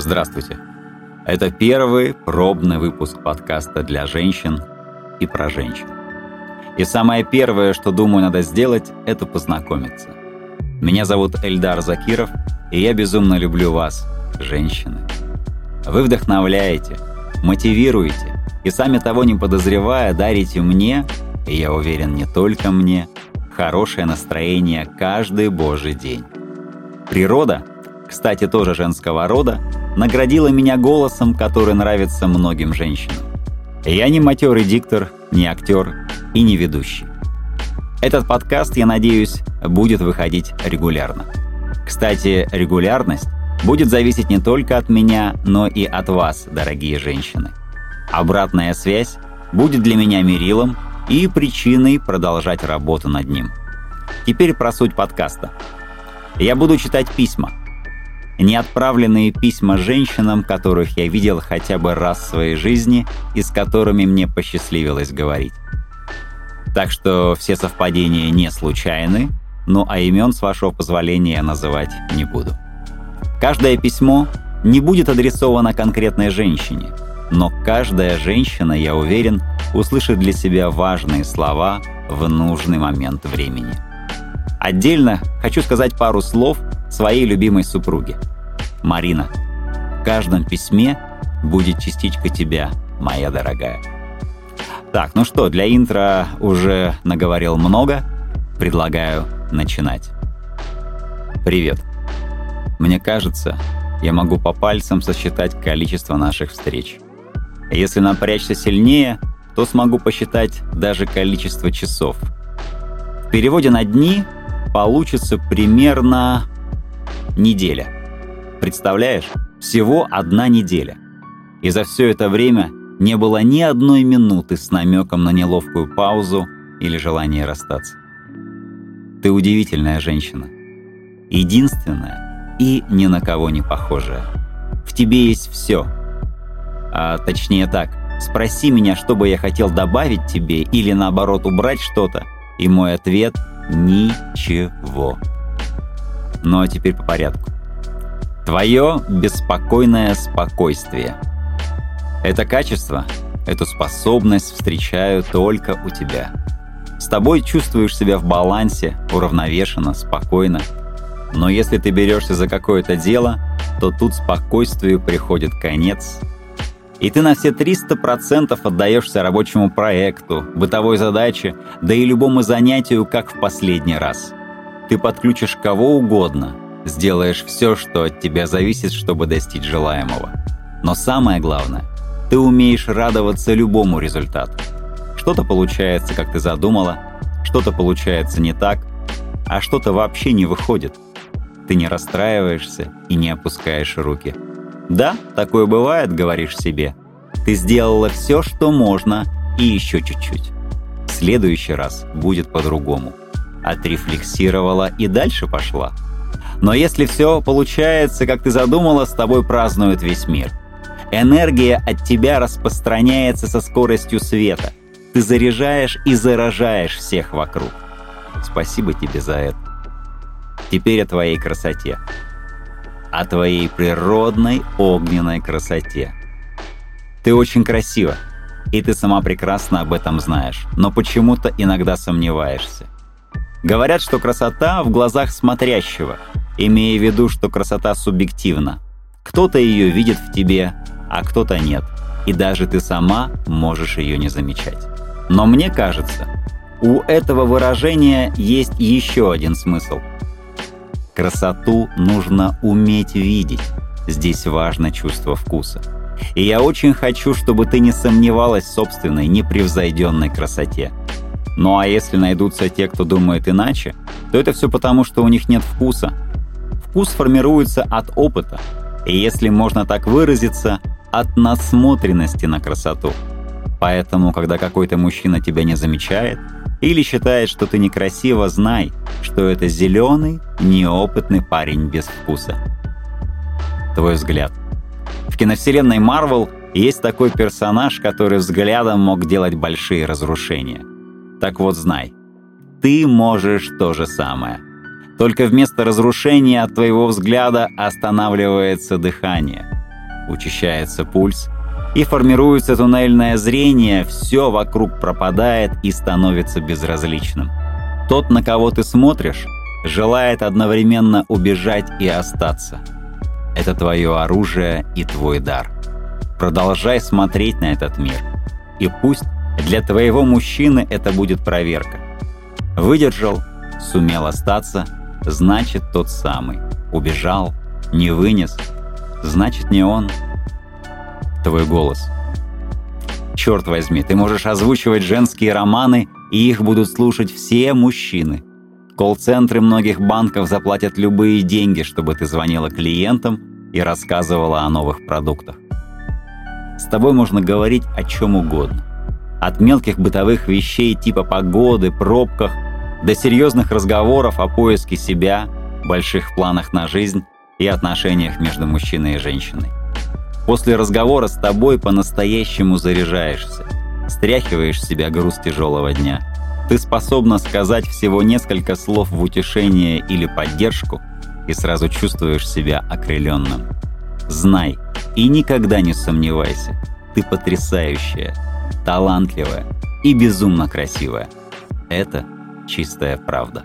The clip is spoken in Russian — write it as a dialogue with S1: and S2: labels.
S1: Здравствуйте. Это первый пробный выпуск подкаста для женщин и про женщин. И самое первое, что думаю надо сделать, это познакомиться. Меня зовут Эльдар Закиров, и я безумно люблю вас, женщины. Вы вдохновляете, мотивируете и сами того не подозревая дарите мне, и я уверен, не только мне, хорошее настроение каждый божий день. Природа, кстати, тоже женского рода, наградила меня голосом, который нравится многим женщинам. Я не матерый диктор, не актер и не ведущий. Этот подкаст, я надеюсь, будет выходить регулярно. Кстати, регулярность будет зависеть не только от меня, но и от вас, дорогие женщины. Обратная связь будет для меня мерилом и причиной продолжать работу над ним. Теперь про суть подкаста. Я буду читать письма. Неотправленные письма женщинам, которых я видел хотя бы раз в своей жизни и с которыми мне посчастливилось говорить. Так что все совпадения не случайны, ну а имен, с вашего позволения, я называть не буду. Каждое письмо не будет адресовано конкретной женщине, но каждая женщина, я уверен, услышит для себя важные слова в нужный момент времени. Отдельно хочу сказать пару слов своей любимой супруге. Марина, в каждом письме будет частичка тебя, моя дорогая. Так, ну что, для интро уже наговорил много. Предлагаю начинать. Привет. Мне кажется, я могу по пальцам сосчитать количество наших встреч. Если напрячься сильнее, то смогу посчитать даже количество часов. В переводе на дни получится примерно неделя. Представляешь? Всего одна неделя. И за все это время не было ни одной минуты с намеком на неловкую паузу или желание расстаться. Ты удивительная женщина. Единственная и ни на кого не похожая. В тебе есть все. А точнее так, спроси меня, что бы я хотел добавить тебе или наоборот убрать что-то, и мой ответ — ничего. Ну а теперь по порядку. Твое беспокойное спокойствие. Это качество, эту способность встречаю только у тебя. С тобой чувствуешь себя в балансе, уравновешенно, спокойно. Но если ты берешься за какое-то дело, то тут спокойствию приходит конец, и ты на все 300% отдаешься рабочему проекту, бытовой задаче, да и любому занятию, как в последний раз. Ты подключишь кого угодно, сделаешь все, что от тебя зависит, чтобы достичь желаемого. Но самое главное, ты умеешь радоваться любому результату. Что-то получается, как ты задумала, что-то получается не так, а что-то вообще не выходит. Ты не расстраиваешься и не опускаешь руки – да, такое бывает, говоришь себе. Ты сделала все, что можно, и еще чуть-чуть. В следующий раз будет по-другому. Отрефлексировала и дальше пошла. Но если все получается, как ты задумала, с тобой празднует весь мир. Энергия от тебя распространяется со скоростью света. Ты заряжаешь и заражаешь всех вокруг. Спасибо тебе за это. Теперь о твоей красоте о твоей природной огненной красоте. Ты очень красива, и ты сама прекрасно об этом знаешь, но почему-то иногда сомневаешься. Говорят, что красота в глазах смотрящего, имея в виду, что красота субъективна. Кто-то ее видит в тебе, а кто-то нет, и даже ты сама можешь ее не замечать. Но мне кажется, у этого выражения есть еще один смысл – Красоту нужно уметь видеть. Здесь важно чувство вкуса. И я очень хочу, чтобы ты не сомневалась в собственной непревзойденной красоте. Ну а если найдутся те, кто думает иначе, то это все потому, что у них нет вкуса. Вкус формируется от опыта, и если можно так выразиться, от насмотренности на красоту. Поэтому, когда какой-то мужчина тебя не замечает, или считает, что ты некрасива, знай, что это зеленый, неопытный парень без вкуса. Твой взгляд. В киновселенной Марвел есть такой персонаж, который взглядом мог делать большие разрушения. Так вот знай, ты можешь то же самое. Только вместо разрушения от твоего взгляда останавливается дыхание. учащается пульс, и формируется туннельное зрение, все вокруг пропадает и становится безразличным. Тот, на кого ты смотришь, желает одновременно убежать и остаться. Это твое оружие и твой дар. Продолжай смотреть на этот мир. И пусть для твоего мужчины это будет проверка. Выдержал, сумел остаться, значит тот самый. Убежал, не вынес, значит не он. Твой голос. Черт возьми, ты можешь озвучивать женские романы, и их будут слушать все мужчины. Колл-центры многих банков заплатят любые деньги, чтобы ты звонила клиентам и рассказывала о новых продуктах. С тобой можно говорить о чем угодно. От мелких бытовых вещей типа погоды, пробках, до серьезных разговоров о поиске себя, больших планах на жизнь и отношениях между мужчиной и женщиной. После разговора с тобой по-настоящему заряжаешься, стряхиваешь с себя груз тяжелого дня – ты способна сказать всего несколько слов в утешение или поддержку и сразу чувствуешь себя окрыленным. Знай и никогда не сомневайся, ты потрясающая, талантливая и безумно красивая. Это чистая правда.